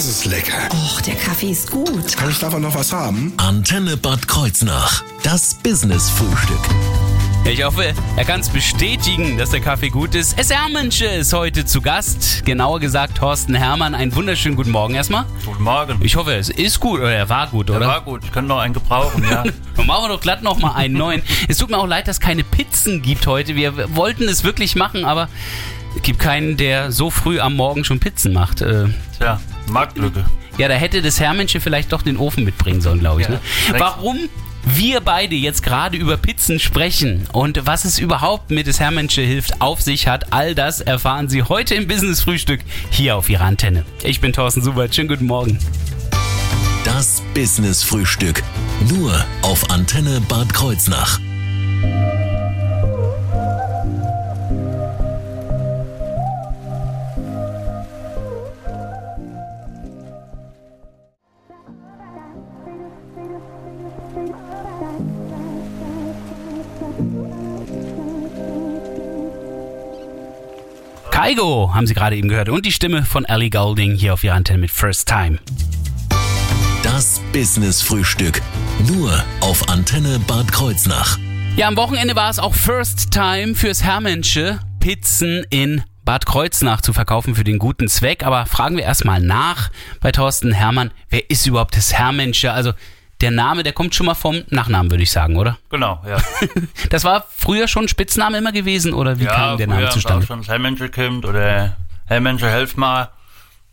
Das ist lecker. Och, der Kaffee ist gut. Kann ich davon noch was haben? Antenne Bad Kreuznach. Das Business-Frühstück. Ich hoffe, er kann es bestätigen, dass der Kaffee gut ist. Es Hermannsche ist heute zu Gast. Genauer gesagt Thorsten Hermann. Einen wunderschönen guten Morgen erstmal. Guten Morgen. Ich hoffe, es ist gut oder er war gut, Der oder? war gut, ich könnte noch einen gebrauchen, ja. Dann machen wir doch glatt nochmal einen neuen. es tut mir auch leid, dass es keine Pizzen gibt heute. Wir wollten es wirklich machen, aber es gibt keinen, der so früh am Morgen schon Pizzen macht. Äh, Tja, Marktlücke. Ja, da hätte das Herrmensche vielleicht doch den Ofen mitbringen sollen, glaube ich. Ja, ne? Warum wir beide jetzt gerade über Pizzen sprechen und was es überhaupt mit des Herrmensche hilft auf sich hat, all das erfahren Sie heute im Business Frühstück hier auf Ihrer Antenne. Ich bin Thorsten Subert. Schönen guten Morgen. Das Business-Frühstück. Nur auf Antenne Bad Kreuznach. Kaigo haben Sie gerade eben gehört und die Stimme von Ellie Goulding hier auf Ihrer Antenne mit First Time. Das Business-Frühstück. Nur auf Antenne Bad Kreuznach. Ja, am Wochenende war es auch First Time fürs Herrmensche, Pizzen in Bad Kreuznach zu verkaufen für den guten Zweck. Aber fragen wir erstmal nach bei Thorsten Herrmann, wer ist überhaupt das Herrmensche? Also der Name, der kommt schon mal vom Nachnamen, würde ich sagen, oder? Genau, ja. Das war früher schon ein Spitzname immer gewesen oder wie ja, kam der Name zustande? War schon das Hellmensche kommt oder Hellmensche helf mal.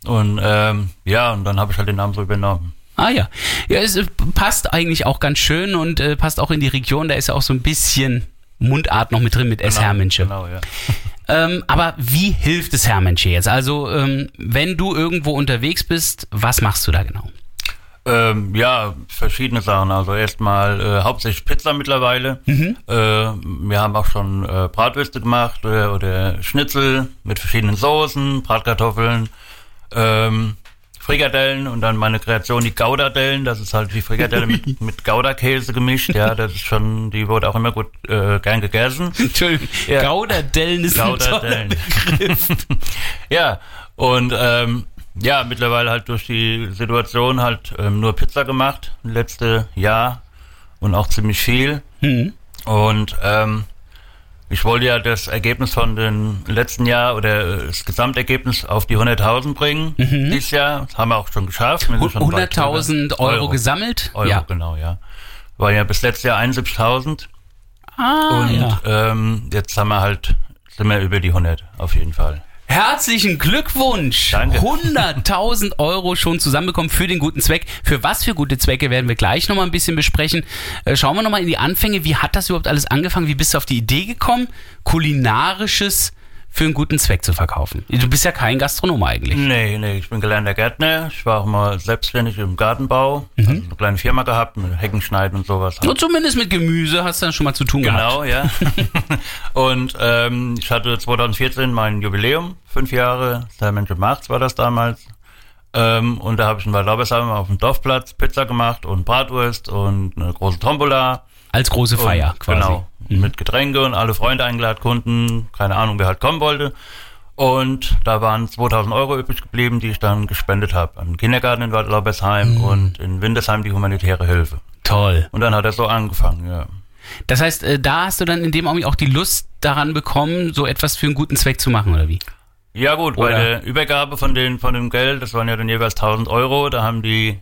Und ähm, ja, und dann habe ich halt den Namen so übernommen. Ah ja. Ja, es äh, passt eigentlich auch ganz schön und äh, passt auch in die Region. Da ist ja auch so ein bisschen Mundart noch mit drin mit S. Herrmensche. Genau, ja. Ähm, aber wie hilft es Herrmensche jetzt? Also, ähm, wenn du irgendwo unterwegs bist, was machst du da genau? Ähm, ja, verschiedene Sachen. Also erstmal äh, hauptsächlich Pizza mittlerweile. Mhm. Äh, wir haben auch schon äh, Bratwürste gemacht oder, oder Schnitzel mit verschiedenen Soßen, Bratkartoffeln, ähm, Frikadellen und dann meine Kreation, die Gaudadellen. Das ist halt die Frikadelle mit, mit Gouda-Käse gemischt. Ja, das ist schon, die wurde auch immer gut äh, gern gegessen. Entschuldigung, Ja. Gauderdellen ist ein toller. Begriff. Ja, und ähm, ja, mittlerweile halt durch die Situation halt ähm, nur Pizza gemacht, letzte Jahr und auch ziemlich viel. Mhm. Und ähm, ich wollte ja das Ergebnis von den letzten Jahr oder äh, das Gesamtergebnis auf die 100.000 bringen dieses Jahr. Das haben wir auch schon geschafft. Wir sind schon weit 100.000 drüber. Euro, gesammelt? Euro, ja. genau, ja. War ja bis letztes Jahr 71.000 Ah, und ja. ähm, jetzt haben wir halt, sind wir über die 100 auf jeden Fall. Herzlichen Glückwunsch! Danke. 100.000 Euro schon zusammenbekommen für den guten Zweck. Für was für gute Zwecke werden wir gleich nochmal ein bisschen besprechen. Äh, Schauen wir nochmal in die Anfänge. Wie hat das überhaupt alles angefangen? Wie bist du auf die Idee gekommen, kulinarisches für einen guten Zweck zu verkaufen? Du bist ja kein Gastronom eigentlich. Nee, nee, ich bin gelernter Gärtner. Ich war auch mal selbstständig im Gartenbau. Also eine kleine Firma gehabt, mit Heckenschneiden und sowas. Und zumindest mit Gemüse hast du dann schon mal zu tun gehabt. Genau, ja. und ähm, ich hatte 2014 mein Jubiläum, fünf Jahre, der Mensch im März war das damals. Ähm, und da habe ich in Waldlaubersheim auf dem Dorfplatz Pizza gemacht und Bratwurst und eine große Tombola. Als große Feier und, quasi. Genau, mit Getränke und alle Freunde eingeladen, Kunden, keine Ahnung, wer halt kommen wollte. Und da waren 2000 Euro übrig geblieben, die ich dann gespendet habe. An den Kindergarten in Waldlaubersheim Mhm. und in Windersheim die humanitäre Hilfe. Toll. Und dann hat er so angefangen, ja. Das heißt, äh, da hast du dann in dem Augenblick auch die Lust daran bekommen, so etwas für einen guten Zweck zu machen, oder wie? Ja gut, bei Oder- der Übergabe von, den, von dem Geld, das waren ja dann jeweils 1000 Euro, da haben die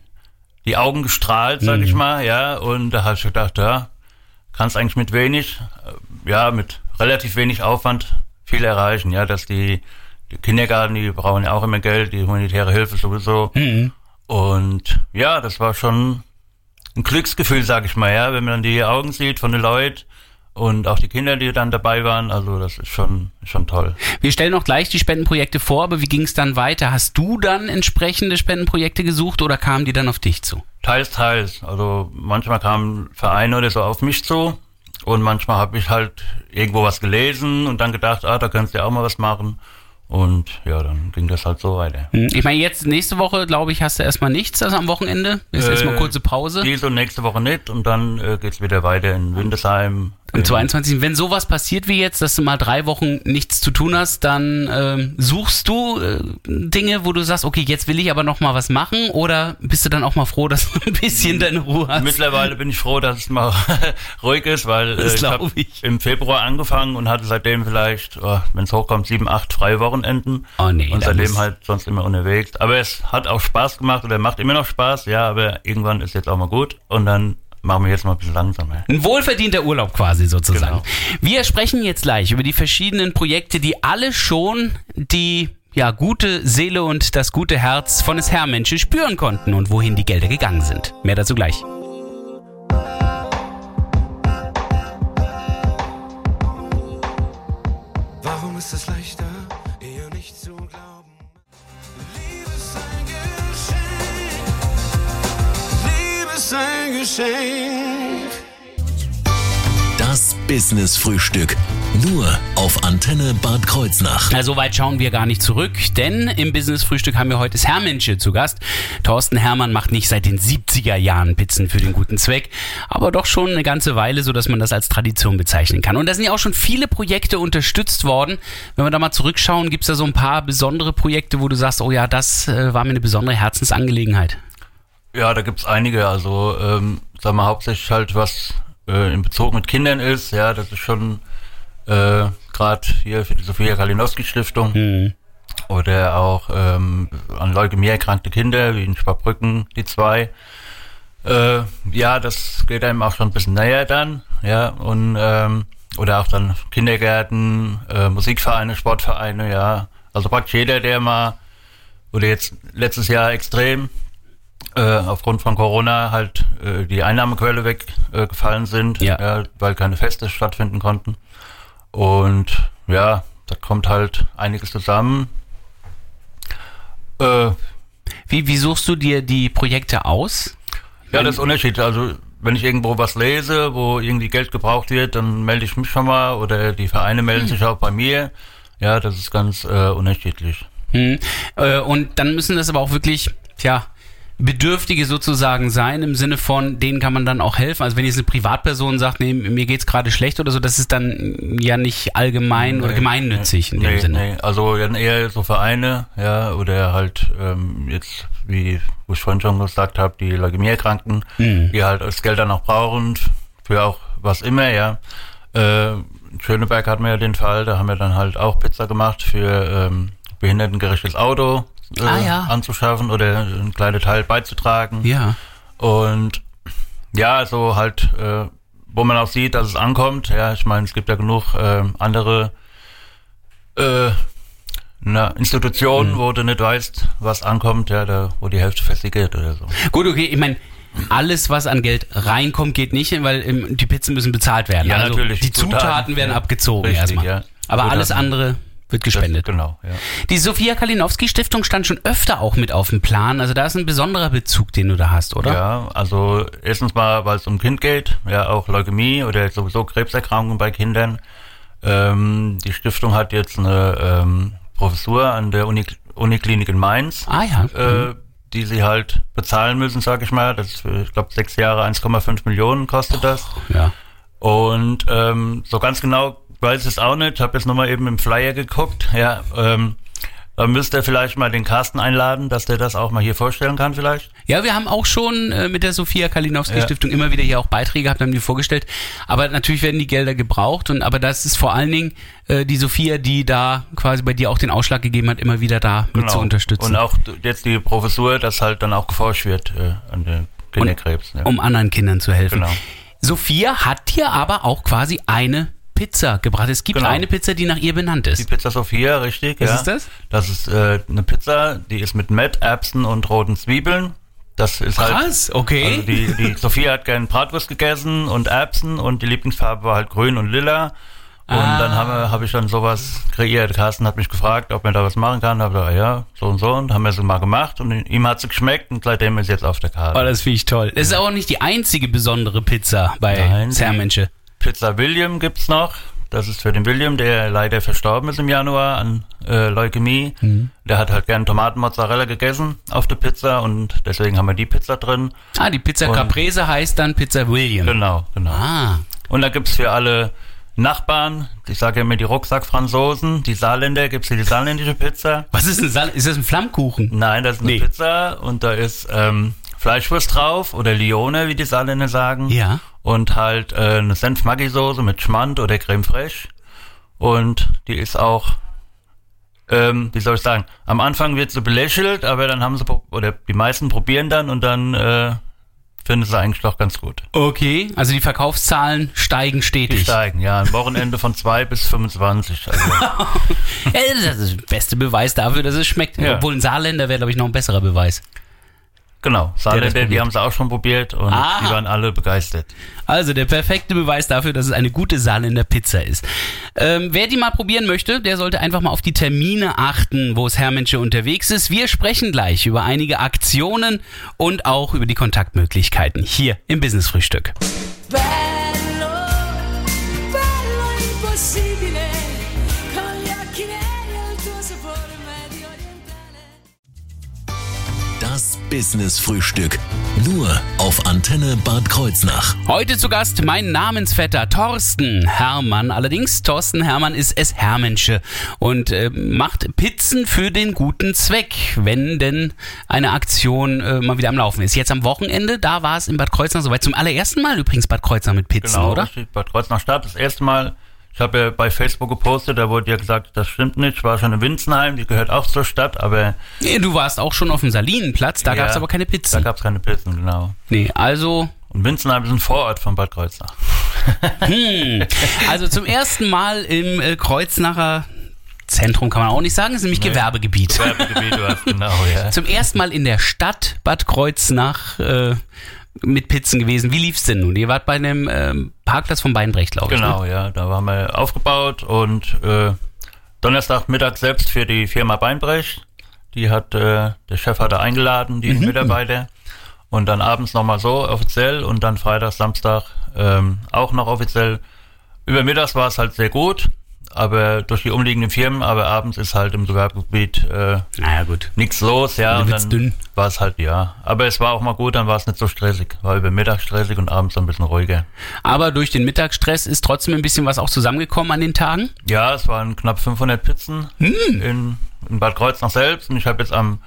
die Augen gestrahlt, sag Mhm. ich mal, ja, und da habe ich gedacht, ja, kannst eigentlich mit wenig, äh, ja, mit relativ wenig Aufwand viel erreichen, ja, dass die, die Kindergarten, die brauchen ja auch immer Geld, die humanitäre Hilfe sowieso. Mhm. Und ja, das war schon ein Glücksgefühl, sag ich mal, ja, wenn man dann die Augen sieht von den Leuten und auch die Kinder, die dann dabei waren, also das ist schon, schon toll. Wir stellen auch gleich die Spendenprojekte vor, aber wie ging es dann weiter? Hast du dann entsprechende Spendenprojekte gesucht oder kamen die dann auf dich zu? Teils, teils. Also manchmal kamen Vereine oder so auf mich zu und manchmal habe ich halt irgendwo was gelesen und dann gedacht, ah, da könntest du ja auch mal was machen. Und ja, dann ging das halt so weiter. Hm, Ich meine, jetzt nächste Woche, glaube ich, hast du erstmal nichts, also am Wochenende. Ist Äh, erstmal kurze Pause. Diese und nächste Woche nicht und dann äh, geht's wieder weiter in Windesheim, Am 22. Wenn sowas passiert wie jetzt, dass du mal drei Wochen nichts zu tun hast, dann ähm, suchst du äh, Dinge, wo du sagst, okay, jetzt will ich aber noch mal was machen oder bist du dann auch mal froh, dass du ein bisschen deine Ruhe hast? Mittlerweile bin ich froh, dass es mal ruhig ist, weil äh, ich habe im Februar angefangen und hatte seitdem vielleicht, oh, wenn es hochkommt, sieben, acht freie Wochenenden. Oh nee, und seitdem halt sonst immer unterwegs. Aber es hat auch Spaß gemacht oder macht immer noch Spaß, ja, aber irgendwann ist jetzt auch mal gut und dann machen wir jetzt mal ein bisschen langsamer. Ein wohlverdienter Urlaub quasi sozusagen. Genau. Wir sprechen jetzt gleich über die verschiedenen Projekte, die alle schon die ja, gute Seele und das gute Herz von des Herrmenschen spüren konnten und wohin die Gelder gegangen sind. Mehr dazu gleich. Warum ist es leichter, eher nicht zu glauben? Liebe ist ein Geschenk. Liebe ist ein Geschenk. Das Business-Frühstück. Nur auf Antenne Bad Kreuznach. Na, so weit schauen wir gar nicht zurück, denn im Business-Frühstück haben wir heute das Herrmensche zu Gast. Thorsten Herrmann macht nicht seit den 70er Jahren Pizzen für den guten Zweck, aber doch schon eine ganze Weile, so dass man das als Tradition bezeichnen kann. Und da sind ja auch schon viele Projekte unterstützt worden. Wenn wir da mal zurückschauen, gibt's da so ein paar besondere Projekte, wo du sagst, oh ja, das äh, war mir eine besondere Herzensangelegenheit. Ja, da gibt's einige. Also, ähm, sagen wir hauptsächlich halt, was äh, in Bezug mit Kindern ist. Ja, das ist schon äh, gerade hier für die Sophia Kalinowski Stiftung Mhm. oder auch ähm, an Leukämie erkrankte Kinder, wie in Schwabrücken, die zwei. Äh, ja, das geht einem auch schon ein bisschen näher dann. Ja, und ähm, oder auch dann Kindergärten, äh, Musikvereine, Sportvereine, ja. Also praktisch jeder, der mal oder jetzt letztes Jahr extrem äh, aufgrund von Corona halt äh, die Einnahmequelle weggefallen äh, sind, Ja. weil keine Feste stattfinden konnten. Und ja, da kommt halt einiges zusammen. Äh, Wie, wie suchst du dir die Projekte aus? ja, das ist Unterschied. Also wenn ich irgendwo was lese, wo irgendwie Geld gebraucht wird, dann melde ich mich schon mal oder die Vereine melden sich auch bei mir. Ja, das ist ganz äh, unterschiedlich. Hm. Äh, und dann müssen das aber auch wirklich, tja, Bedürftige sozusagen sein, im Sinne von, denen kann man dann auch helfen. Also wenn jetzt eine Privatperson sagt, nee, mir geht's gerade schlecht oder so, das ist dann ja nicht allgemein oder Nee, gemeinnützig in dem nee, Sinne. Nee. Also dann eher so Vereine, ja, oder halt ähm, jetzt, wie wo ich vorhin schon gesagt habe, die Leukämieerkrankten, Mhm. die halt das Geld dann auch brauchen, für auch was immer, ja. Äh, Schöneberg hatten wir ja den Fall, da haben wir dann halt auch Pizza gemacht für ähm, behindertengerechtes Auto äh, Ah, ja. anzuschaffen oder einen kleinen Teil beizutragen. Ja. Und ja, so halt, äh, wo man auch sieht, dass es ankommt. Ja, ich meine, es gibt ja genug äh, andere äh, na, Institutionen, Mhm. wo du nicht weißt, was ankommt, ja, da, wo die Hälfte versickert oder so. Gut, okay, ich meine, alles, was an Geld reinkommt, geht nicht, weil ähm, die Pizzen müssen bezahlt werden. Ja, also natürlich. Die Zutaten, Zutaten, werden ja. abgezogen Richtig, erstmal. ja. Aber Zutaten. alles andere wird gespendet. Das, genau, ja. Die Sophia Kalinowski Stiftung stand schon öfter auch mit auf dem Plan. Also da ist ein besonderer Bezug, den du da hast, oder? Ja, also erstens mal, weil es um Kind geht, ja auch Leukämie oder sowieso Krebserkrankungen bei Kindern. Ähm, die Stiftung hat jetzt eine ähm, Professur an der Uni Uniklinik in Mainz. Ah ja. äh, die sie halt bezahlen müssen, sag ich mal. Das ist, für, ich glaube, sechs Jahre 1,5 Millionen kostet das. ja. Und ähm, so ganz genau weiß es auch nicht. Ich habe jetzt nochmal eben im Flyer geguckt. Ja, ähm, da müsste er vielleicht mal den Carsten einladen, dass der das auch mal hier vorstellen kann vielleicht. Ja, wir haben auch schon äh, mit der Sophia Kalinowski Ja. Stiftung immer wieder hier auch Beiträge gehabt, haben die vorgestellt. Aber natürlich werden die Gelder gebraucht und aber das ist vor allen Dingen äh, die Sophia, die da quasi bei dir auch den Ausschlag gegeben hat, immer wieder da mit zu unterstützen. Genau. Und auch jetzt die Professur, dass halt dann auch geforscht wird äh, an der Kinderkrebs. ja. um anderen Kindern zu helfen. Genau. Sophia hat dir aber auch quasi eine Pizza gebracht. Es gibt Genau. eine Pizza, die nach ihr benannt Die ist. Pizza Sophia, richtig. Was ja. ist das? Das ist äh, eine Pizza, die ist mit Met, Erbsen und roten Zwiebeln. Das ist halt. Krass, okay. Also die, die Sophia hat gern Bratwurst gegessen und Erbsen und die Lieblingsfarbe war halt grün und lila. Und Ah. dann habe hab ich dann sowas kreiert. Carsten hat mich gefragt, ob man da was machen kann. Da habe ich gesagt, ja, so und so. Und haben wir so mal gemacht. Und ihm hat sie geschmeckt und seitdem ist jetzt auf der Karte. Oh, das finde ich toll. Das ist auch nicht die einzige besondere Pizza bei die- Zermensche. Pizza William gibt's noch. Das ist für den William, der leider verstorben ist im Januar an äh, Leukämie. Mhm. Der hat halt gern Tomatenmozzarella gegessen auf der Pizza und deswegen haben wir die Pizza drin. Ah, die Pizza Und- Caprese heißt dann Pizza William. Genau, genau. Ah, Und da gibt's für alle Nachbarn, ich sage immer die Rucksack-Franzosen, die Saarländer, gibt's hier die saarländische Pizza. Was ist ein Sal Ist das ein Flammkuchen? Nein, das ist eine Nee. Pizza und da ist ähm, Fleischwurst drauf oder Lione, wie die Saarländer sagen. Ja. Und halt äh, eine Senf-Maggi-Soße mit Schmand oder Creme fraiche. Und die ist auch, ähm, wie soll ich sagen, am Anfang wird sie belächelt, aber dann haben sie, oder die meisten probieren dann und dann äh, finden sie eigentlich doch ganz gut. Okay, also die Verkaufszahlen steigen Die stetig. steigen, ja, ein Wochenende von 2 bis 25. Also, Ja, das ist der beste Beweis dafür, dass es schmeckt. Ja. Obwohl ein Saarländer wäre, glaube ich, noch ein besserer Beweis. Genau, Saarländer, die haben sie auch schon probiert und Aha. die waren alle begeistert. Also der perfekte Beweis dafür, dass es eine gute Saarländer Pizza ist. Ähm, wer die mal probieren möchte, der sollte einfach mal auf die Termine achten, wo es Herrmensche unterwegs ist. Wir sprechen gleich über einige Aktionen und auch über die Kontaktmöglichkeiten hier im Business Frühstück. Bello, Business Frühstück. Nur auf Antenne Bad Kreuznach. Heute zu Gast mein Namensvetter Thorsten Hermann. Allerdings, Thorsten Hermann ist es Hermensche und äh, macht Pizzen für den guten Zweck, wenn denn eine Aktion äh, mal wieder am Laufen ist. Jetzt am Wochenende, da war es in Bad Kreuznach soweit. Zum allerersten Mal übrigens Bad Kreuznach mit Pizzen, Genau, oder? richtig, Bad Kreuznach Stadt. Das erste Mal, ich habe ja bei Facebook gepostet, da wurde ja gesagt, das stimmt nicht. Ich war schon in Winzenheim, die gehört auch zur Stadt, aber Nee, du warst auch schon auf dem Salinenplatz, da Ja, gab es aber keine da Pizzen. gab es keine Pizzen, genau. Nee, also Und Winzenheim ist ein Vorort von Bad Kreuznach. Also zum ersten Mal im äh, Kreuznacher Zentrum kann man auch nicht sagen, ist nämlich Gewerbegebiet. Werbegebiet, du hast genau, ja. Zum ersten Mal in der Stadt Bad Kreuznach äh, mit Pizzen gewesen. Wie lief's denn nun? Ihr wart bei einem ähm, Parkplatz von Beinbrecht, glaube ich. Genau, Ne? ja. Da waren wir aufgebaut und äh, Donnerstagmittag selbst für die Firma Beinbrecht. Die hat, äh, der Chef hatte eingeladen, die Mitarbeiter. Und dann abends nochmal so offiziell und dann Freitag, Samstag ähm, auch noch offiziell. Über mittags war es halt sehr gut, aber durch die umliegenden Firmen, aber abends ist halt im Gewerbegebiet äh, Naja, gut. nichts los, ja. Dann Und dann war es halt, ja. Aber es war auch mal gut, dann war es nicht so stressig. War über Mittag stressig und abends ein bisschen ruhiger. Aber durch den Mittagsstress ist trotzdem ein bisschen was auch zusammengekommen an den Tagen. Ja, es waren knapp 500 Pizzen in, in Bad Kreuznach selbst. Und ich habe jetzt am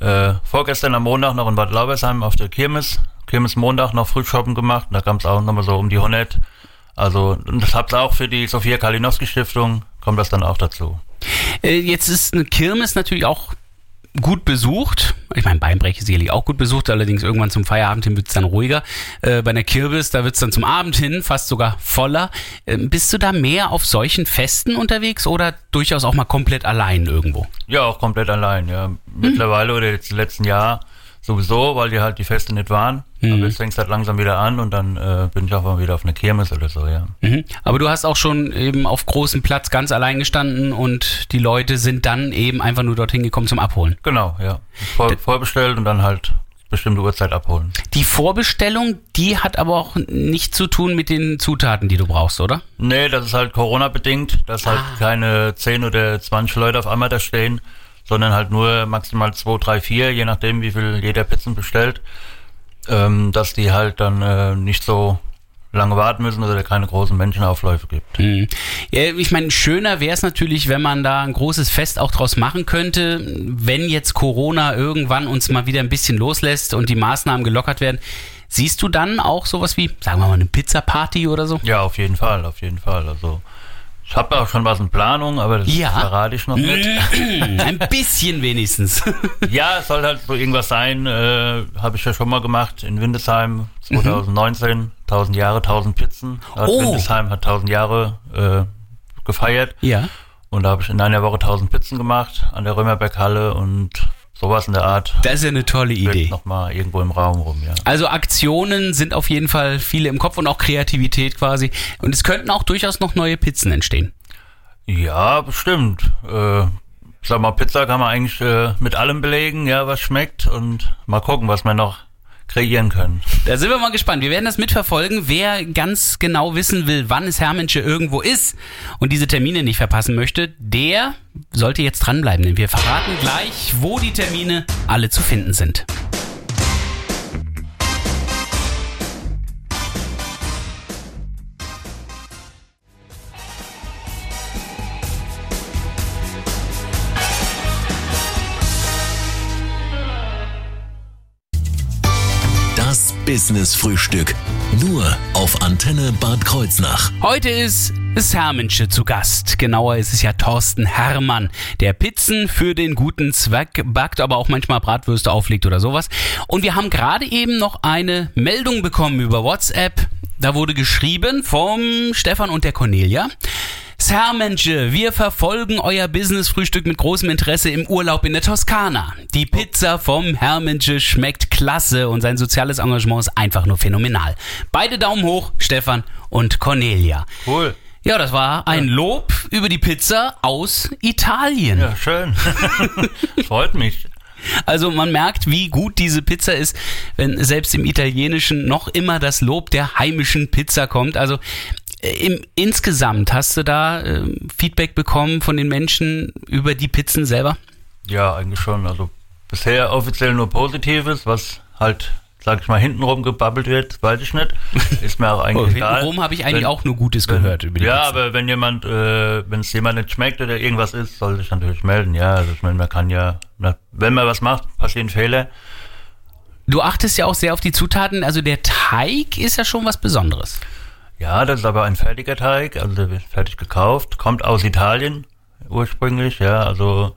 äh, vorgestern am Montag noch in Bad Laubersheim auf der Kirmes, Kirmes Montag noch Frühshoppen gemacht. Und da kam es auch nochmal so um die 100. Also, das hab's auch für die Sophia Kalinowski Stiftung, kommt das dann auch dazu. Äh, jetzt ist eine Kirmes natürlich auch gut besucht. Ich meine, Beinbrech ist sicherlich auch gut besucht, allerdings irgendwann zum Feierabend hin wird es dann ruhiger. Äh, bei einer Kirmes, da wird es dann zum Abend hin fast sogar voller. Ähm, bist du da mehr auf solchen Festen unterwegs oder durchaus auch mal komplett allein irgendwo? Ja, auch komplett allein, ja. Mittlerweile oder jetzt die letzten Jahr sowieso, weil die halt die Feste nicht waren. Aber jetzt fängt's halt langsam wieder an und dann äh, bin ich auch mal wieder auf einer Kirmes oder so, ja. Mhm. Aber du hast auch schon eben auf großem Platz ganz allein gestanden und die Leute sind dann eben einfach nur dorthin gekommen zum Abholen. Genau, ja. Vor, vorbestellt und dann halt bestimmte Uhrzeit abholen. Die Vorbestellung, die hat aber auch nichts zu tun mit den Zutaten, die du brauchst, oder? Nee, das ist halt Corona-bedingt, dass halt keine 10 oder 20 Leute auf einmal da stehen, sondern halt nur maximal 2, 3, 4, je nachdem, wie viel jeder Pizzen bestellt, ähm, dass die halt dann äh, nicht so lange warten müssen oder keine großen Menschenaufläufe gibt. Mhm. Ja, ich meine, schöner wäre es natürlich, wenn man da ein großes Fest auch draus machen könnte, wenn jetzt Corona irgendwann uns mal wieder ein bisschen loslässt und die Maßnahmen gelockert werden. Siehst du dann auch sowas wie, sagen wir mal, eine Pizza-Party oder so? Ja, auf jeden Fall, auf jeden Fall. Also ich habe auch schon was in Planung, aber das Ja. verrate ich noch nicht. ein bisschen wenigstens. Ja, es soll halt so irgendwas sein, äh, habe ich ja schon mal gemacht in Windesheim 2019, 1000 Jahre, 1000 Pizzen. Oh. Windesheim hat 1000 Jahre äh, gefeiert ja. und da habe ich in einer Woche 1000 Pizzen gemacht an der Römerberghalle und sowas in der Art Das ist ja eine tolle Idee. noch mal irgendwo im Raum rum, ja. Also Aktionen sind auf jeden Fall viele im Kopf und auch Kreativität quasi. Und es könnten auch durchaus noch neue Pizzen entstehen. Ja, bestimmt. Äh, sag mal, Pizza kann man eigentlich äh, mit allem belegen, ja, was schmeckt und mal gucken, was wir noch kreieren können. Da sind wir mal gespannt. Wir werden das mitverfolgen. Wer ganz genau wissen will, wann es Hermensche irgendwo ist und diese Termine nicht verpassen möchte, der sollte jetzt dranbleiben, denn wir verraten gleich, wo die Termine alle zu finden sind. Business Frühstück. Nur auf Antenne Bad Kreuznach. Heute ist es Hermensche zu Gast. Genauer ist es ja Thorsten Hermann, der Pizzen für den guten Zweck backt, aber auch manchmal Bratwürste auflegt oder sowas. Und wir haben gerade eben noch eine Meldung bekommen über WhatsApp. Da wurde geschrieben vom Stefan und der Cornelia. Hermensche, wir verfolgen euer Business-Frühstück mit großem Interesse im Urlaub in der Toskana. Die Pizza vom Hermensche schmeckt klasse und sein soziales Engagement ist einfach nur phänomenal. Beide Daumen hoch, Stefan und Cornelia. Cool. Ja, das war ein Lob über die Pizza aus Italien. Ja, schön. Freut mich. Also man merkt, wie gut diese Pizza ist, wenn selbst im Italienischen noch immer das Lob der heimischen Pizza kommt. Also im, insgesamt hast du da äh, Feedback bekommen von den Menschen über die Pizzen selber? Ja, eigentlich schon. Also bisher offiziell nur Positives, was halt, sag ich mal, hintenrum gebabbelt wird, weiß ich nicht. Ist mir auch Oh, eigentlich egal. hintenrum habe ich eigentlich Wenn- auch nur Gutes gehört über die ja, Pizza. aber wenn jemand, äh, wenn es jemand nicht schmeckt oder irgendwas ist, soll sich natürlich melden. Ja, also ich meine, man kann ja, wenn man was macht, passieren Fehler. Du achtest ja auch sehr auf die Zutaten. Also der Teig ist ja schon was Besonderes. Ja, das ist aber ein fertiger Teig, also fertig gekauft, kommt aus Italien ursprünglich, ja, also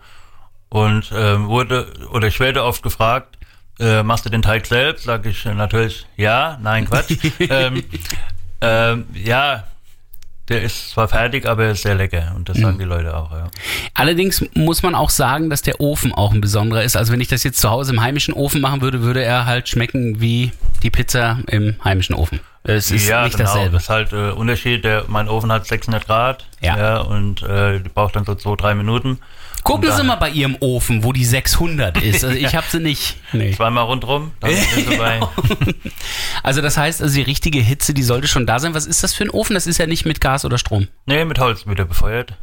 und ähm, wurde oder ich werde oft gefragt, äh, machst du den Teig selbst? Sag ich äh, natürlich ja, nein Quatsch. ähm, ähm, ja, der ist zwar fertig, aber er ist sehr lecker und das sagen die Leute auch. Ja. Allerdings muss man auch sagen, dass der Ofen auch ein besonderer ist. Also wenn ich das jetzt zu Hause im heimischen Ofen machen würde, würde er halt schmecken wie die Pizza im heimischen Ofen. Es ist ja, nicht genau. dasselbe. Das ist halt äh, Unterschied. Der, mein Ofen hat 600 Grad. Ja. und äh, braucht dann so zwei, drei Minuten. Gucken Sie mal bei Ihrem Ofen, wo die 600 ist. Also ich habe sie nicht. Nee. Zweimal rundrum, bei. Also das heißt, also die richtige Hitze, die sollte schon da sein. Was ist das für ein Ofen? Das ist ja nicht mit Gas oder Strom. Nee, mit Holz wieder befeuert.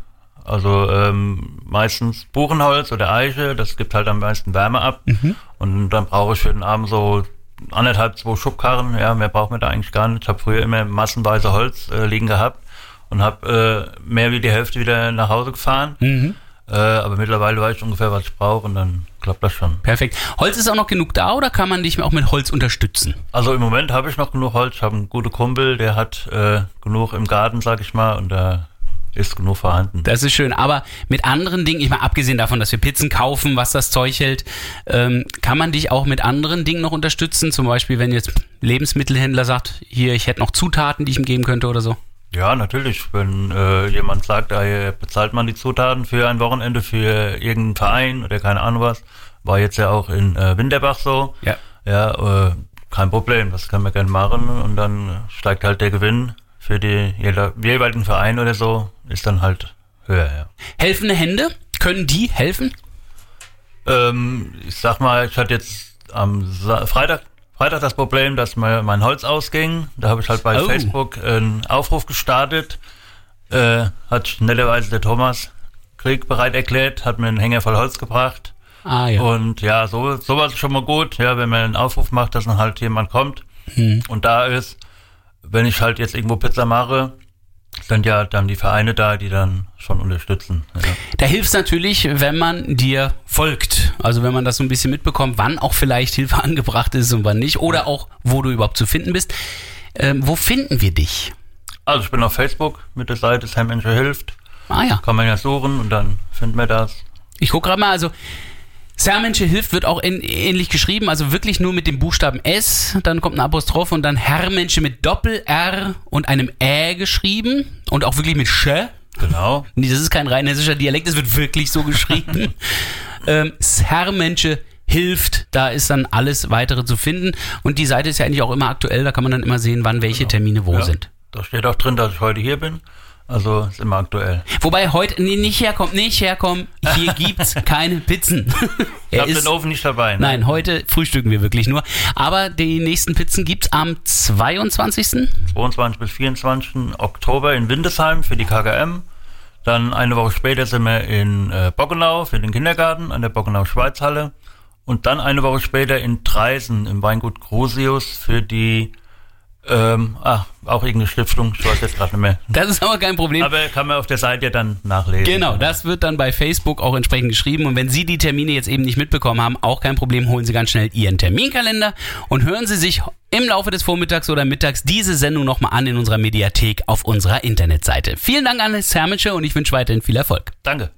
Also ähm, meistens Buchenholz oder Eiche, das gibt halt am meisten Wärme ab. Und dann brauche ich für den Abend so anderthalb, zwei Schubkarren. Ja, mehr braucht man da eigentlich gar nicht. Ich habe früher immer massenweise Holz äh, liegen gehabt und habe äh, mehr wie die Hälfte wieder nach Hause gefahren. Äh, aber mittlerweile weiß ich ungefähr, was ich brauche und dann klappt das schon. Perfekt. Holz ist auch noch genug da oder kann man dich auch mit Holz unterstützen? Also im Moment habe ich noch genug Holz. Ich habe einen guten Kumpel, der hat äh, genug im Garten, sag ich mal, und da ist genug vorhanden. Das ist schön. Aber mit anderen Dingen, ich meine, abgesehen davon, dass wir Pizzen kaufen, was das Zeug hält, ähm, kann man dich auch mit anderen Dingen noch unterstützen? Zum Beispiel, wenn jetzt Lebensmittelhändler sagt, hier, ich hätte noch Zutaten, die ich ihm geben könnte oder so. Ja, natürlich. Wenn äh, jemand sagt, äh, bezahlt man die Zutaten für ein Wochenende für irgendeinen Verein oder keine Ahnung was, war jetzt ja auch in äh, Winterbach so. Ja. Ja, äh, kein Problem, das können wir gerne machen und dann steigt halt der Gewinn für die jeder- jeweiligen Verein oder so, ist dann halt höher, ja. Helfende Hände, können die helfen? Ähm, ich sag mal, ich hatte jetzt am Sa Freitag, Freitag das Problem, dass mir mein Holz ausging. Da habe ich halt bei Oh. Facebook einen Aufruf gestartet. Äh, hat netterweise der Thomas Krieg bereit erklärt, hat mir einen Hänger voll Holz gebracht. Ah ja. Und ja, so, sowas ist schon mal gut, ja, wenn man einen Aufruf macht, dass dann halt jemand kommt Hm. und da ist. Wenn ich halt jetzt irgendwo Pizza mache, sind ja dann die Vereine da, die dann schon unterstützen. Ja. Da hilft es natürlich, wenn man dir folgt. Also wenn man das so ein bisschen mitbekommt, wann auch vielleicht Hilfe angebracht ist und wann nicht. Oder auch, wo du überhaupt zu finden bist. Ähm, wo finden wir dich? Also ich bin auf Facebook mit der Seite Sam Manager hilft. Ah ja. Kann man ja suchen und dann findet man das. Ich gucke gerade mal, also Sermensche hilft wird auch in, ähnlich geschrieben, also wirklich nur mit dem Buchstaben S, dann kommt ein Apostroph und dann Herrmensche mit Doppel-R und einem Ä geschrieben und auch wirklich mit Sch. Genau. Nee, das ist kein rein hessischer Dialekt, das wird wirklich so geschrieben. ähm, Sermensche hilft, da ist dann alles weitere zu finden und die Seite ist ja eigentlich auch immer aktuell, da kann man dann immer sehen, wann welche Termine wo Ja. sind. Da steht auch drin, dass ich heute hier bin. Also ist immer aktuell. Wobei heute, nee, nicht herkommen, nicht herkommen, hier gibt's keine Pizzen. Ich habe ist- den Ofen nicht dabei. Ne? Nein, heute frühstücken wir wirklich nur. Aber die nächsten Pizzen gibt's am 22. 22 bis 24. Oktober in Windesheim für die KKM. Dann eine Woche später sind wir in äh, Bockenau für den Kindergarten an der Bockenau Schweizhalle. Und dann eine Woche später in Dreisen im Weingut Crusius für die, ähm, ah, auch irgendeine Stiftung, ich weiß jetzt gerade nicht mehr. Das ist aber kein Problem. Aber kann man auf der Seite ja dann nachlesen. Genau, das wird dann bei Facebook auch entsprechend geschrieben. Und wenn Sie die Termine jetzt eben nicht mitbekommen haben, auch kein Problem, holen Sie ganz schnell Ihren Terminkalender und hören Sie sich im Laufe des Vormittags oder Mittags diese Sendung nochmal an in unserer Mediathek auf unserer Internetseite. Vielen Dank an Hermelsche und ich wünsche weiterhin viel Erfolg. Danke.